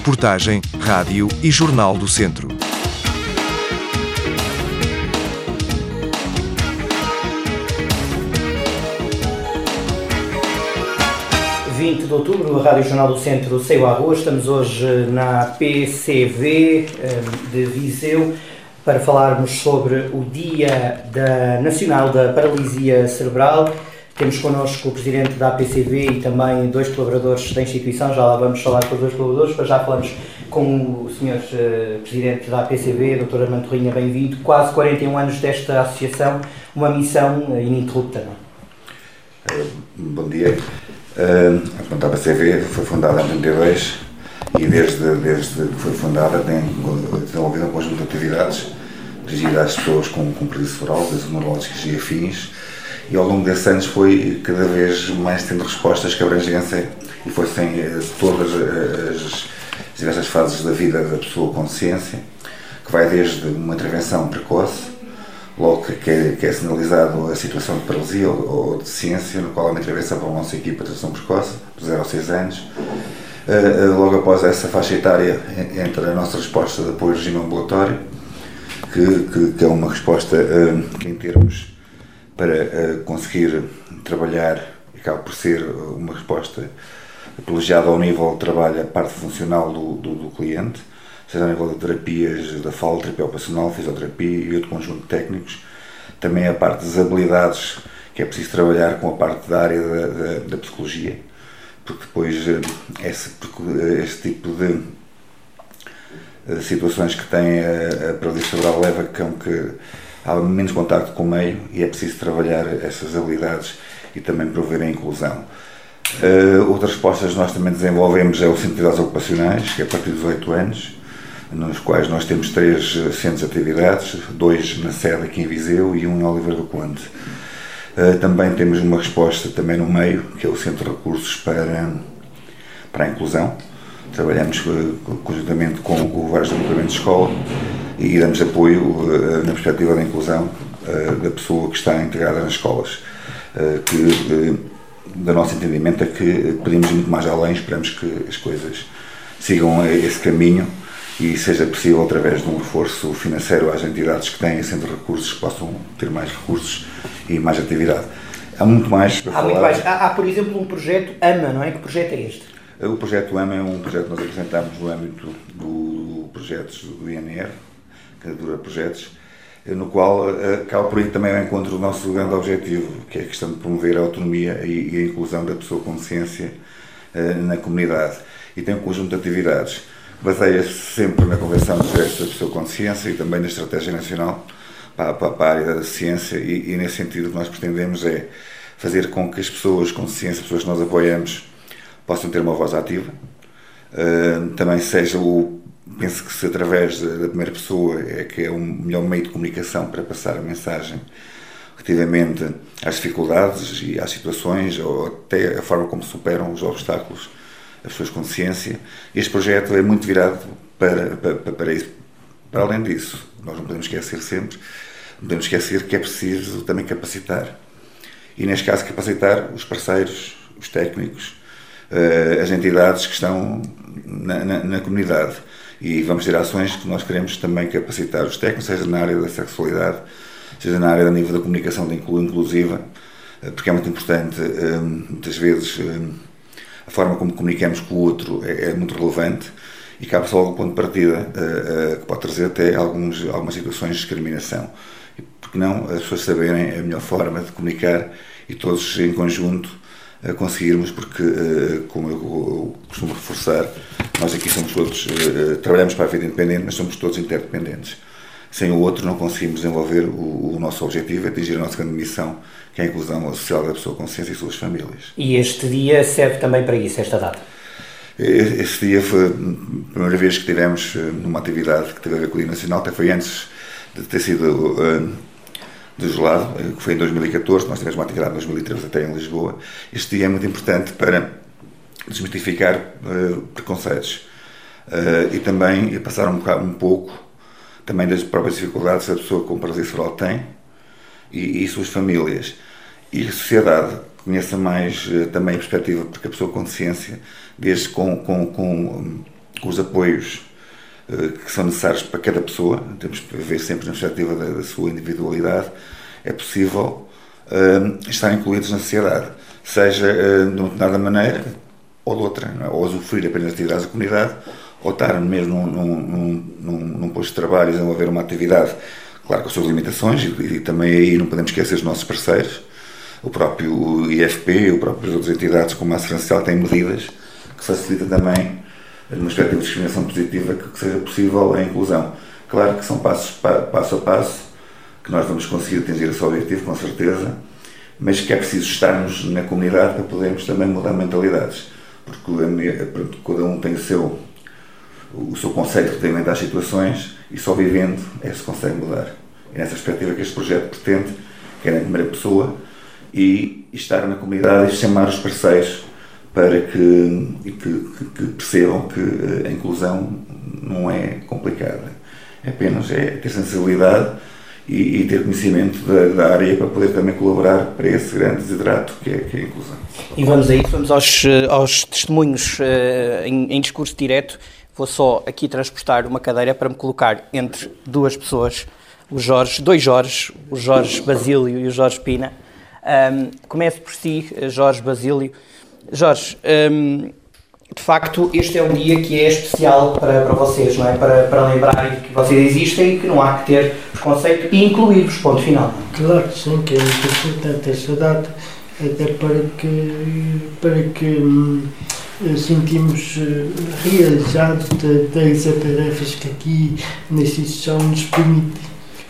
reportagem, rádio e jornal do Centro. 20 de outubro, a Rádio Jornal do Centro saiu à rua. Estamos hoje na PCV eh, de Viseu para falarmos sobre o Dia Nacional da Paralisia Cerebral. Temos connosco o Presidente da APCV e também dois colaboradores da instituição, já lá vamos falar com os dois colaboradores, mas já falamos com o Sr. Eh, Presidente da APCV, Dr. Armando Torrinha, bem-vindo. Quase 41 anos desta associação, uma missão eh, ininterrupta, é? Bom dia. A APCV foi fundada em 92 e desde, desde que foi fundada tem desenvolvido um conjunto de atividades dirigidas às pessoas com, com cerebral, desde neurológicas e afins, e ao longo desses anos foi cada vez mais tendo respostas que abrangessem e fossem uh, todas as, as diversas fases da vida da pessoa com deficiência, que vai desde uma intervenção precoce, logo que é, que é sinalizado a situação de paralisia ou, ou deficiência, no qual há uma intervenção para a nossa equipa de atenção precoce, de 0 a 6 anos. Uh, logo após essa faixa etária entra a nossa resposta de apoio ao regime ambulatório, que, que, que, é uma resposta uh, em termos para uh, conseguir trabalhar, acaba por ser uma resposta privilegiada ao nível de trabalho, a parte funcional do, do, do cliente, seja a nível de terapias da fala, terapia ocupacional, fisioterapia e outro conjunto de técnicos. Também a parte das habilidades, que é preciso trabalhar com a parte da área da, da, da psicologia, porque depois eh, esse, este tipo de eh, situações que tem a, a paralisia cerebral leva com que há menos contacto com o meio e é preciso trabalhar essas habilidades e também prover a inclusão. Uh, outras respostas nós também desenvolvemos é o Centro de Atividades Ocupacionais, que é a partir dos 8 anos, nos quais nós temos três eh, centros de atividades, dois na sede aqui em Viseu e um em Oliveira do Conde. Uh, também temos uma resposta também no meio, que é o Centro de Recursos para, para a Inclusão. Trabalhamos uh, conjuntamente com, com vários departamentos de escola e damos apoio uh, na perspectiva da inclusão da pessoa que está integrada nas escolas. que, do nosso entendimento, é que pedimos muito mais além, esperamos que as coisas sigam esse caminho e seja possível, através de um reforço financeiro às entidades que têm centro de recursos, que possam ter mais recursos e mais atividade. Há muito mais para há falar. Mais. Há, há, por exemplo, um projeto AMA, não é? Que projeto é este? O projeto AMA é um projeto que nós apresentamos no âmbito do projetos do INR, que dura projetos, no qual eh, acaba por aí também ao encontro do nosso grande objetivo, que é a questão de promover a autonomia e a inclusão da pessoa com deficiência eh, na comunidade. E tem um conjunto de atividades baseia-se sempre na Convenção dos Direitos da Pessoa com Deficiência e também na Estratégia Nacional para, a área da ciência e, e, nesse sentido o que nós pretendemos é fazer com que as pessoas com deficiência, as pessoas que nós apoiamos, possam ter uma voz ativa. Também seja o, penso que se através da, primeira pessoa é que é o melhor meio de comunicação para passar a mensagem relativamente às dificuldades e às situações ou até a forma como superam os obstáculos as pessoas com ciência. Este projeto é muito virado para, para, para isso. Para além disso, nós não podemos esquecer sempre, não podemos esquecer que é preciso também capacitar. E neste caso, capacitar os parceiros, os técnicos, uh, as entidades que estão na, na, na, comunidade. E vamos ter ações que nós queremos também capacitar os técnicos, seja na área da sexualidade, seja na área do nível da comunicação inclusiva, uh, porque é muito importante, uh, muitas vezes a forma como comunicamos com o outro é, é muito relevante e cabe-se logo o ponto de partida, que pode trazer até alguns, algumas situações de discriminação. Porque não as pessoas saberem a melhor forma de comunicar e todos em conjunto uh, conseguirmos, porque, como eu, costumo reforçar, nós aqui somos todos, trabalhamos para a vida independente, mas somos todos interdependentes. Sem o outro não conseguimos desenvolver o, o nosso objetivo, atingir a nossa grande missão, que é a inclusão social da pessoa com ciência e suas famílias. E este dia serve também para isso, esta data? Este dia foi a primeira vez que tivemos eh, numa atividade que teve a ver com o Dia Nacional, até foi antes de ter sido uh, desolado, eh, que foi em 2014, nós tivemos uma atividade em 2013 até em Lisboa. Este dia é muito importante para desmistificar uh, preconceitos uh, e também passar um, bocado, um pouco também das próprias dificuldades que a pessoa com paralisia cerebral tem e, e suas famílias. E a sociedade conheça mais uh, também a perspectiva, porque a pessoa com deficiência, desde com, com, com, com os apoios que são necessários para cada pessoa, temos que ver sempre na perspectiva da, da sua individualidade, é possível estar incluídos na sociedade, seja de uma determinada maneira ou de outra, é? ou usufruir apenas de atividades da comunidade, ou estar mesmo num, num, num, num posto de trabalho e desenvolver uma atividade, claro, com as suas limitações, e, e, também aí não podemos esquecer os nossos parceiros, o próprio IFP, o próprio outras entidades como a Social têm medidas que facilitam também, numa perspectiva de discriminação positiva, que, que seja possível a inclusão. Claro que são passos passo a passo, que nós vamos conseguir atingir esse objetivo, com certeza, mas que é preciso estarmos na comunidade para podermos também mudar mentalidades, porque cada um tem o seu o seu conceito relativamente às situações e só vivendo é que se consegue mudar. E nessa perspectiva que este projeto pretende, que é na primeira pessoa, e estar na comunidade e chamar os parceiros para que, que, que, percebam que a inclusão não é complicada. É apenas é ter sensibilidade e, e ter conhecimento da, da, área para poder também colaborar para esse grande desidrato que é, que é a inclusão. E vamos a isso, vamos aos, aos testemunhos uh, em, em discurso direto. Vou só aqui transportar uma cadeira para me colocar entre duas pessoas, o Jorge, dois Jorges, o Jorge Basílio e o Jorge Pina. Um, começo por si, Jorge Basílio. Jorge, um, de facto, este é um dia que é especial para, para vocês, não é? Para, para lembrarem que vocês existem e que não há que ter preconceito e incluir-vos, ponto final. Claro que sim, que é muito importante esta data, até para que, para que hum, sentimos eh, realizados das tarefas que aqui na instituição nos permite.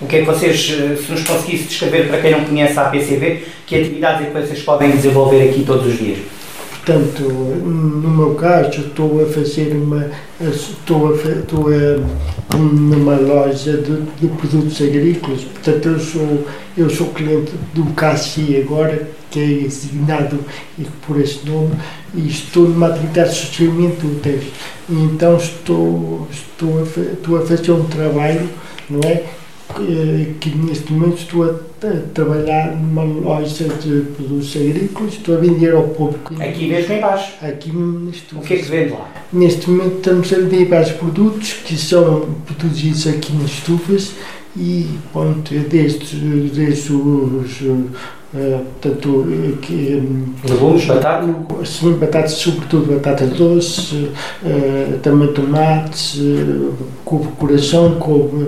O que é que vocês, eh, se nos conseguisse descrever para quem não conhece a APCV, que atividades é que vocês podem desenvolver aqui todos os dias? Portanto, no meu caso, estou a fazer uma. Estou, a, estou a, numa loja de, de produtos agrícolas. Portanto, eu sou, eu sou cliente do CACI agora, que é designado por esse nome, e estou numa atividade de sustentamento úteis. Então, estou, estou, a, estou a fazer um trabalho, não é? Que neste momento estou a, trabalhar numa loja de produtos agrícolas, estou a vender ao público. Aqui mesmo embaixo? Aqui neste O que é que vende lá? Neste momento estamos a vender vários produtos que são produzidos aqui nas estufas e pronto, desde, desde os Uh, portanto, que, legumes, batata? Sim, batatas, sobretudo batatas doces, uh, também tomates, uh, couve coração, couve,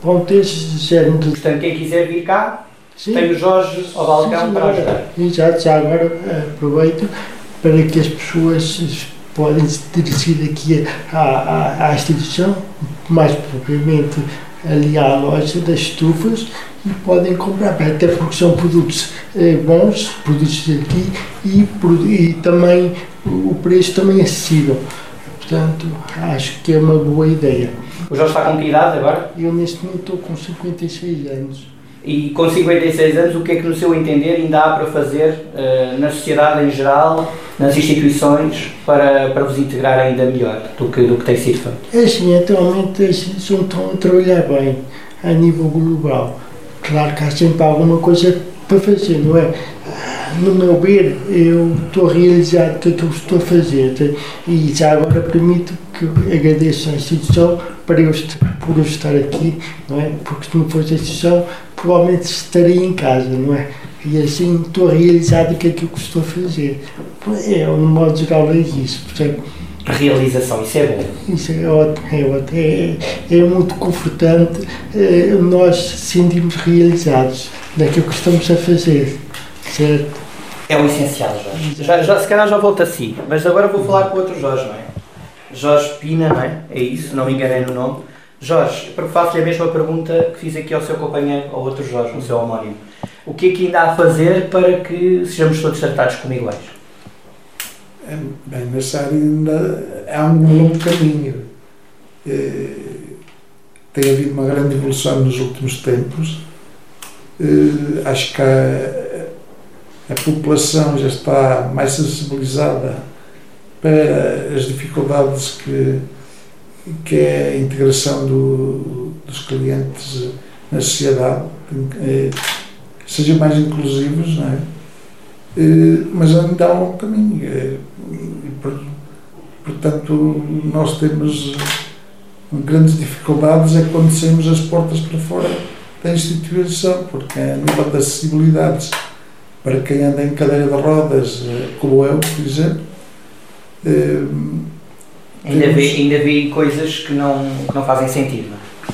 pronto, esses género de... Portanto, quem quiser vir cá, sim. tem o Jorge ao balcão para ajudar. Exato, já agora aproveito para que as pessoas podem se dirigir aqui à, à, à instituição, mais propriamente ali à loja das estufas, e podem comprar, até porque são produtos eh, bons, produtos daqui e, e também o preço também é acessível. Portanto, acho que é uma boa ideia. O Jorge está com que idade agora? Eu neste momento estou com 56 anos. E com 56 anos, o que é que, no seu entender, ainda há para fazer uh, na sociedade em geral, nas instituições, para, para vos integrar ainda melhor do que, do que tem sido feito? É assim, atualmente as instituições estão a trabalhar bem a nível global Claro que há sempre alguma coisa para fazer, não é? No meu ver, eu estou realizado com aquilo que estou a fazer e já agora permito que agradeço à instituição para eu, por eu estar aqui, não é? Porque se não fosse a instituição, provavelmente estaria em casa, não é? E assim estou realizado com aquilo que estou a fazer. É, no modo geral, é isso. Portanto, realização, isso é bom. Isso é ótimo, é ótimo. É, é muito confortante é, nós sentirmos realizados naquilo que estamos a fazer, certo? É o essencial, Jorge. Já, já, se calhar já volto a si, mas agora vou falar com outro Jorge, não é? Jorge Pina, não é? É isso, não me enganei no nome. Jorge, faço-lhe a mesma pergunta que fiz aqui ao seu companheiro, ao outro Jorge, o seu homónimo. O que é que ainda há a fazer para que sejamos todos tratados como iguais? É, bem, nessa área ainda há um longo caminho. É, tem havido uma grande evolução nos últimos tempos. É, acho que a, a população já está mais sensibilizada para as dificuldades que, que é a integração do, dos clientes na sociedade, que sejam mais inclusivos, não é? mas ainda há um caminho. Por, portanto, nós temos grandes dificuldades é quando saímos as portas para fora da instituição, porque a nível das acessibilidades para quem anda em cadeira de rodas, eh, como eu, por exemplo, eh, Ainda vi, ainda vi coisas que não, que não fazem sentido.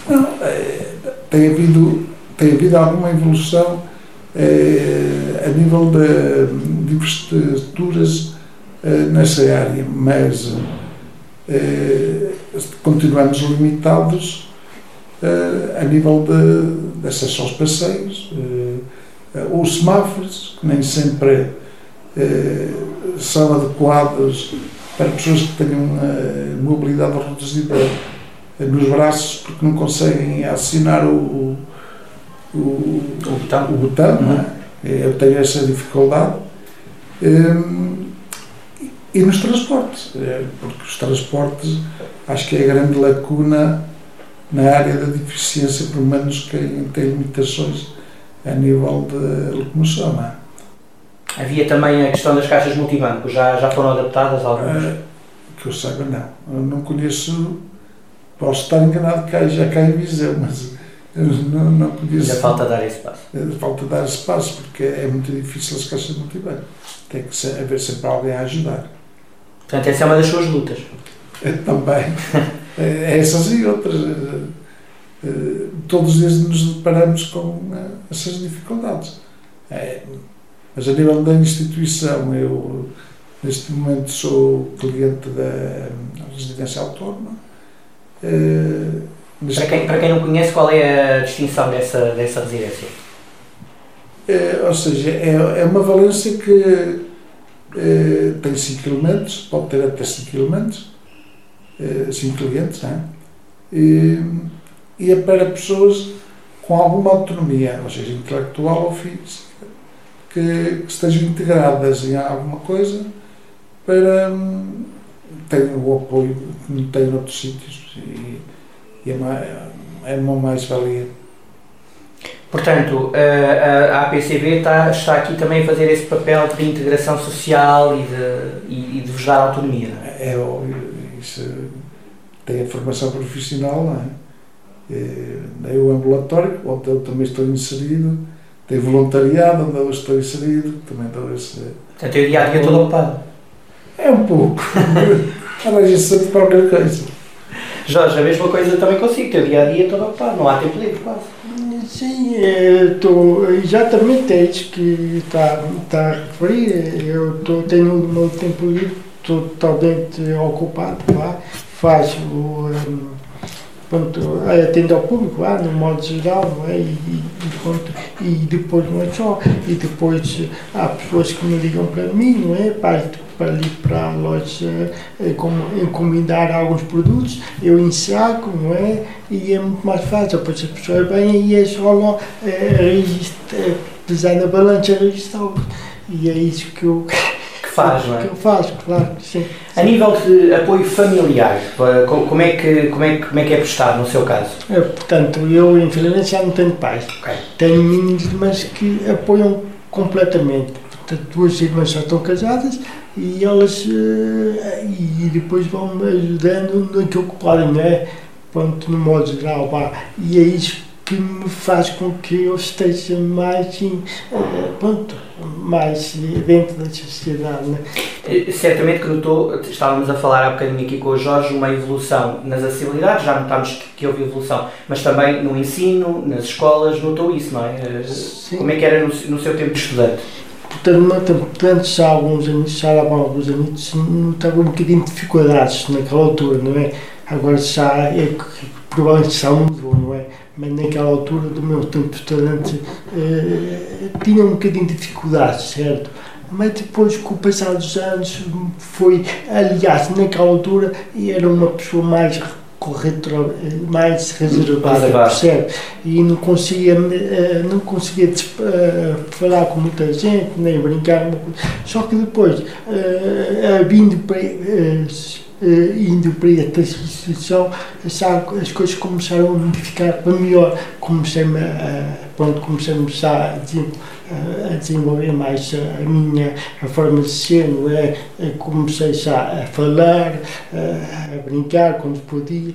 Não, é? é, tem, havido, tem havido alguma evolução é, a nível de, de é, nessa área, mas continuamos limitados a nível de, de acesso aos passeios, os semáforos, que nem sempre são adequados para pessoas que tenham uma mobilidade reduzida nos braços porque não conseguem assinar o, o, o botão. O botão uhum. é? Eu tenho essa dificuldade. E nos transportes, porque os transportes acho que é a grande lacuna na área da deficiência, pelo menos quem tem limitações a nível de locomoção. Não é? Havia também a questão das caixas multibanco, já, já foram adaptadas algumas? Uh, que eu saiba, não. Eu não conheço, posso estar enganado que já cá em Viseu, mas não, não conheço. Ainda falta dar espaço. Ainda falta dar espaço, porque é muito difícil as caixas multibanco. Tem que ser, haver sempre alguém a ajudar. Portanto, essa é uma das suas lutas. É, também. é, essas e outras. Todos os dias nos deparamos com essas dificuldades. É, mas a nível da instituição, eu neste momento sou cliente da residência autónoma. Uh, para, quem, para quem não conhece, qual é a distinção dessa, dessa residência? Uh, ou seja, é, é uma valência que uh, tem 5 km, pode ter até 5 km, 5 clientes, não é? E, e é para pessoas com alguma autonomia, ou seja, intelectual ou física que, que estejam integradas em alguma coisa para hum, terem o apoio que não têm noutros sítios e, e é, uma, é uma mais-valia. Portanto, a, a APCB está, está aqui também a fazer esse papel de integração social e de, e, e de vos dar autonomia. É, é óbvio, isso tem a formação profissional, não é? É, o ambulatório, onde eu também estou inserido, tem voluntariado, onde eu estou inserido, também dou esse. Portanto, é o dia a dia todo ocupado? É um pouco. Arranja-se de qualquer coisa. Jorge, a mesma coisa também consigo, teu dia a dia todo ocupado, não há tempo livre quase. Sim, estou exatamente é isso que está, está a referir. Eu tô, tenho o meu tempo livre totalmente ocupado lá, faço. Um, pronto, atendo ao público lá, no modo geral, não é? E, e, e depois não é só, e depois há pessoas que me ligam para mim, não é? Para, para ali para a loja é, encomendar alguns produtos, eu ensaco, não é? E é muito mais fácil, depois as pessoas vêm e é só é, pesar na balança registrar. E é isso que eu faz, não é? Que faço, claro, sim. A nível de apoio familiar, como é que, como é, como é, que é prestado no seu caso? É, portanto, eu infelizmente já não tenho pais. Okay. Tenho meninas irmãs que apoiam completamente. Portanto, duas irmãs já estão casadas e elas uh, e depois vão me ajudando naquilo que podem, não é? Pronto, no modo geral, vá. E é isso que me faz com que eu esteja mais, assim, pronto, mais dentro da sociedade. Né? Certamente que notou, estávamos a falar há bocadinho aqui com o Jorge, uma evolução nas acessibilidades, já notámos que, houve evolução, mas também no ensino, nas escolas, notou isso, não é? Sim. Como é que era no, no seu tempo de estudante? Portanto, já há alguns anos, já há alguns anos, notava um bocadinho de dificuldades naquela altura, não é? Agora já é provavelmente já mudou, não é? Mas naquela altura do meu tempo de estudante eh, tinha um bocadinho de dificuldades, certo? Mas depois, com o passar dos anos, foi, aliás, naquela altura, era uma pessoa mais corretora, mais reservada, percebe? E não conseguia, eh, não conseguia eh, falar com muita gente, nem brincar. Só que depois, vindo para indo para esta instituição, as coisas começaram a ficar para melhor. Comecei-me a, pronto, a, a desenvolver mais a, minha a forma de ser, não é? Comecei já a falar, a, a brincar quando podia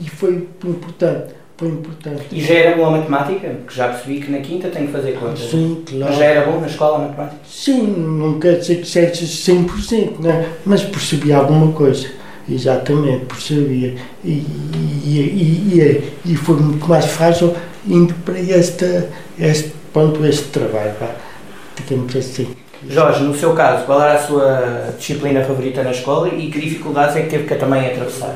e foi importante foi importante. E já era bom a matemática? Porque já percebi que na quinta tem que fazer contas. Sim, claro. Mas já era bom na escola a matemática? Sim, não quer dizer que seja 100%, né? mas percebi alguma coisa. Exatamente, percebia. E, e, e, e, foi muito mais fácil indo para este, este ponto, este trabalho, digamos assim. Jorge, no seu caso, qual era a sua disciplina favorita na escola e que dificuldades é que teve que também atravessar?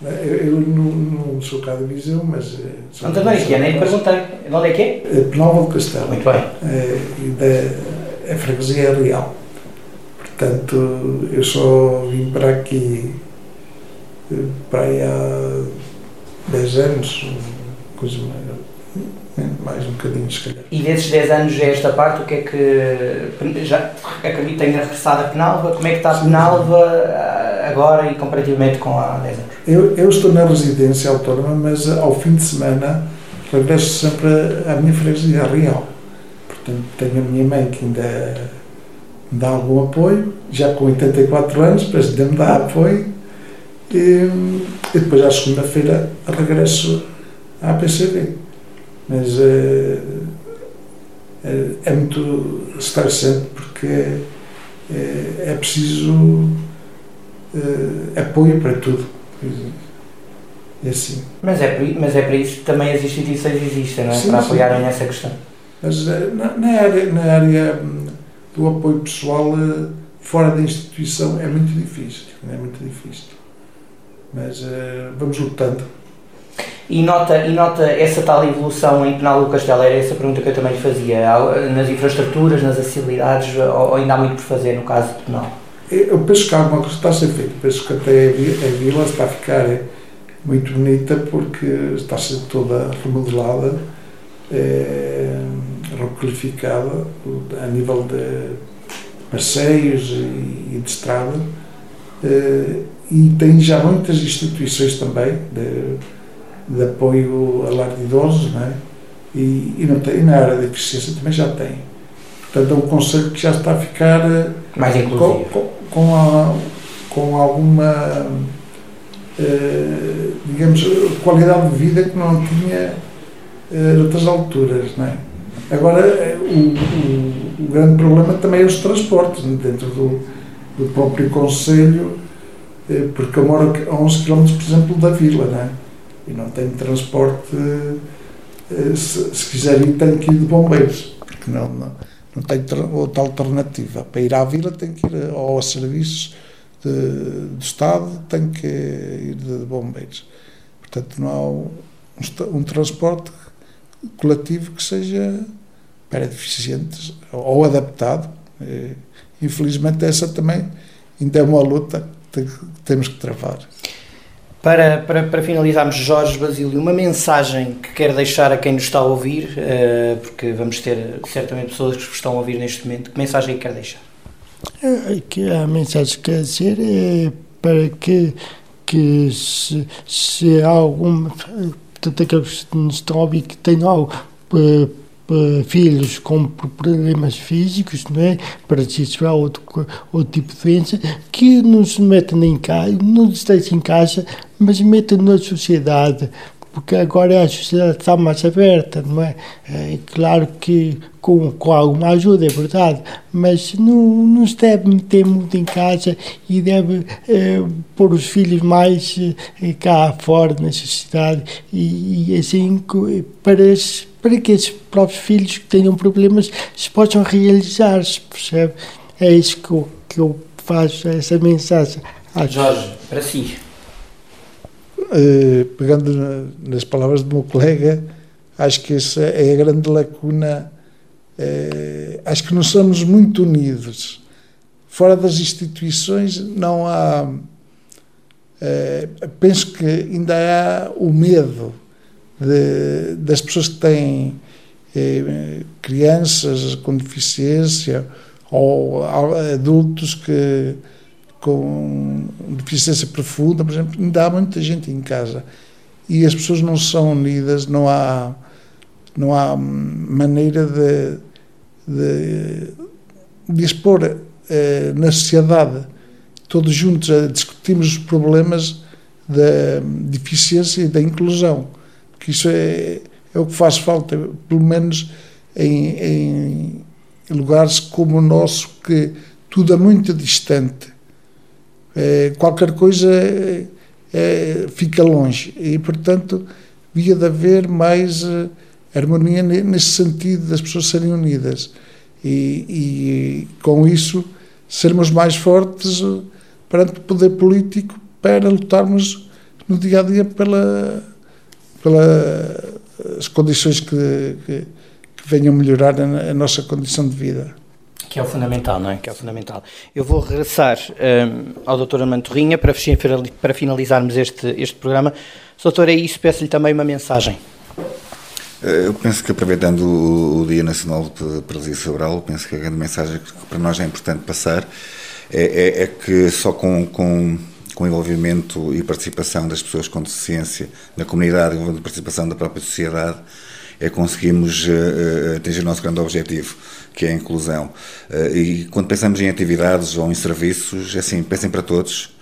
Eu, eu não, não, sou cá de Viseu, mas. Eh, Santo António, que é? Nem perguntei. De onde é que é? é Penalva do Castelo. Muito bem. É, e da, a freguesia é real. Portanto, eu só vim para aqui eh, para aí há 10 anos, coisa mais, mais um bocadinho, se calhar. E desses 10 anos, esta parte, o que é que. Já acredito que tenha regressado a Penalva. Como é que está a Penalva eh, agora e comparativamente com há 10 anos? Eu, eu estou na residência autónoma, mas ao fim de semana regresso sempre à minha freguesia real. Portanto, tenho a minha mãe que ainda me dá algum apoio, já com 84 anos, mas ainda me dá apoio. E, e depois, à segunda-feira, regresso à PCB. Mas é, é, é muito estressante porque é, é preciso é, apoio para tudo. É assim. Mas é, mas é para isso que também as instituições existem, não é? Sim, para apoiarem essa questão. Mas eh, na, na, área, na área hum, do apoio pessoal, eh, fora da instituição, é muito difícil. É muito difícil. Mas uh, vamos lutando. E nota, e nota essa tal evolução em Penal do Castelo? Era essa pergunta que eu também lhe fazia. Nas infraestruturas, nas acessibilidades, ou ainda há muito por fazer no caso de Penal? Eu penso que alguma coisa está a ser feita. Penso que até a vila está a ficar muito bonita porque está a ser toda remodelada, é, requalificada a nível de passeios e, de estrada. É, e tem já muitas instituições também de, de apoio a lar de idosos, não é? E, e, não tem, na área da eficiência também já tem. Portanto, é um conselho que já está a ficar mais inclusivo. Com, com, com, a, com alguma, eh, digamos, qualidade de vida que não tinha eh, outras alturas, não é? Agora, eh, o, o, o, grande problema também é os transportes dentro do, do próprio Conselho, eh, porque eu moro a 11 km, por exemplo, da vila, não é? E não tenho transporte, se, se quiser ir, tenho que ir de bombeiros, não, não não tenho outra alternativa. Para ir à vila tenho que ir ao serviços de, do Estado, tenho que ir de bombeiros. Portanto, não há um, um, transporte coletivo que seja para deficientes ou adaptado. Infelizmente, essa também ainda é uma luta que temos que travar. Para, para, para finalizarmos, Jorge Basílio, uma mensagem que quer deixar a quem nos está a ouvir, uh, porque vamos ter certamente pessoas que estão a ouvir neste momento, que mensagem é quer deixar? É, que a mensagem que quer dizer é para que, que se, se há alguma. Portanto, aqueles que nos estão a ouvir que tenham algo. Uh, filhos com problemas físicos, não é? Parasita ou outro, outro tipo de doença, que não se metam em casa, não se deixem em casa, mas metam na sociedade, porque agora a sociedade está mais aberta, não é? É claro que com, com alguma ajuda, é verdade, mas não, não se deve meter muito em casa e deve é, pôr os filhos mais é, cá fora na sociedade e, e assim para, para que esses próprios filhos que tenham problemas se possam realizar, se percebe? É isso que eu, que eu faço, essa mensagem. Jorge, para si. Uh, pegando na, nas palavras do meu colega, acho que essa é a grande lacuna. Uh, acho que não somos muito unidos. Fora das instituições não há. Uh, penso que ainda há o medo de, das pessoas que têm crianças com deficiência ou adultos que com deficiência profunda, por exemplo, ainda há muita gente em casa e as pessoas não são unidas, não há, não há maneira de, de, de expor eh, na sociedade, todos juntos a discutirmos os problemas da deficiência e da inclusão, porque isso é, é o que faz falta, pelo menos em, em lugares como o nosso, que tudo é muito distante. É, qualquer coisa é, é, fica longe e, portanto, devia de haver mais uh, harmonia nesse sentido das pessoas serem unidas e, e com isso sermos mais fortes uh, perante o poder político para lutarmos no dia a dia pela, pelas condições que, que, que venham melhorar a, a nossa condição de vida. Que é o fundamental, não é? Que é o fundamental. Eu vou regressar um, ao Dr. Armando para, para finalizarmos este, este programa. Doutor, é isso, peço-lhe também uma mensagem. Eh, eu penso que, aproveitando o, Dia Nacional de Paralisia Cerebral, penso que a grande mensagem que para nós é importante passar é, é, é que só com, com, com envolvimento e participação das pessoas com deficiência na comunidade, e participação da própria sociedade, é conseguimos uh, atingir o nosso grande objetivo, que é a inclusão. Uh, e quando pensamos em atividades ou em serviços, é assim, pensem para todos,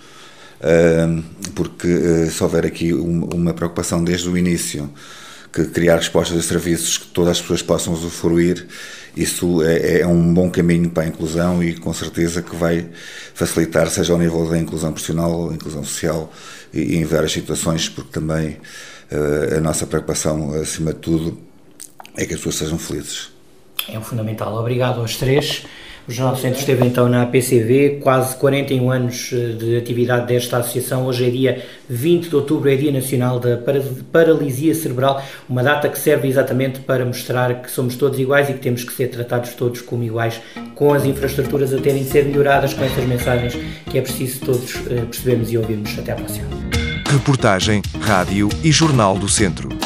uh, porque se houver aqui uma preocupação desde o início, que criar respostas a serviços que todas as pessoas possam usufruir, isso é, é, um bom caminho para a inclusão e com certeza que vai facilitar, seja ao nível da inclusão profissional, inclusão social e, e em várias situações, porque também uh, a nossa preocupação, acima de tudo, é que as pessoas sejam felizes. É o fundamental. Obrigado aos três. O Jornal do Centro esteve então na APCV, quase 41 anos eh, de atividade desta associação. Hoje é dia 20 de outubro, é Dia Nacional da Paralisia Cerebral, uma data que serve exatamente para mostrar que somos todos iguais e que temos que ser tratados todos como iguais, com as infraestruturas a terem de ser melhoradas, com essas mensagens que é preciso todos eh, percebermos e ouvirmos. Até à próxima. Reportagem, Rádio e Jornal do Centro.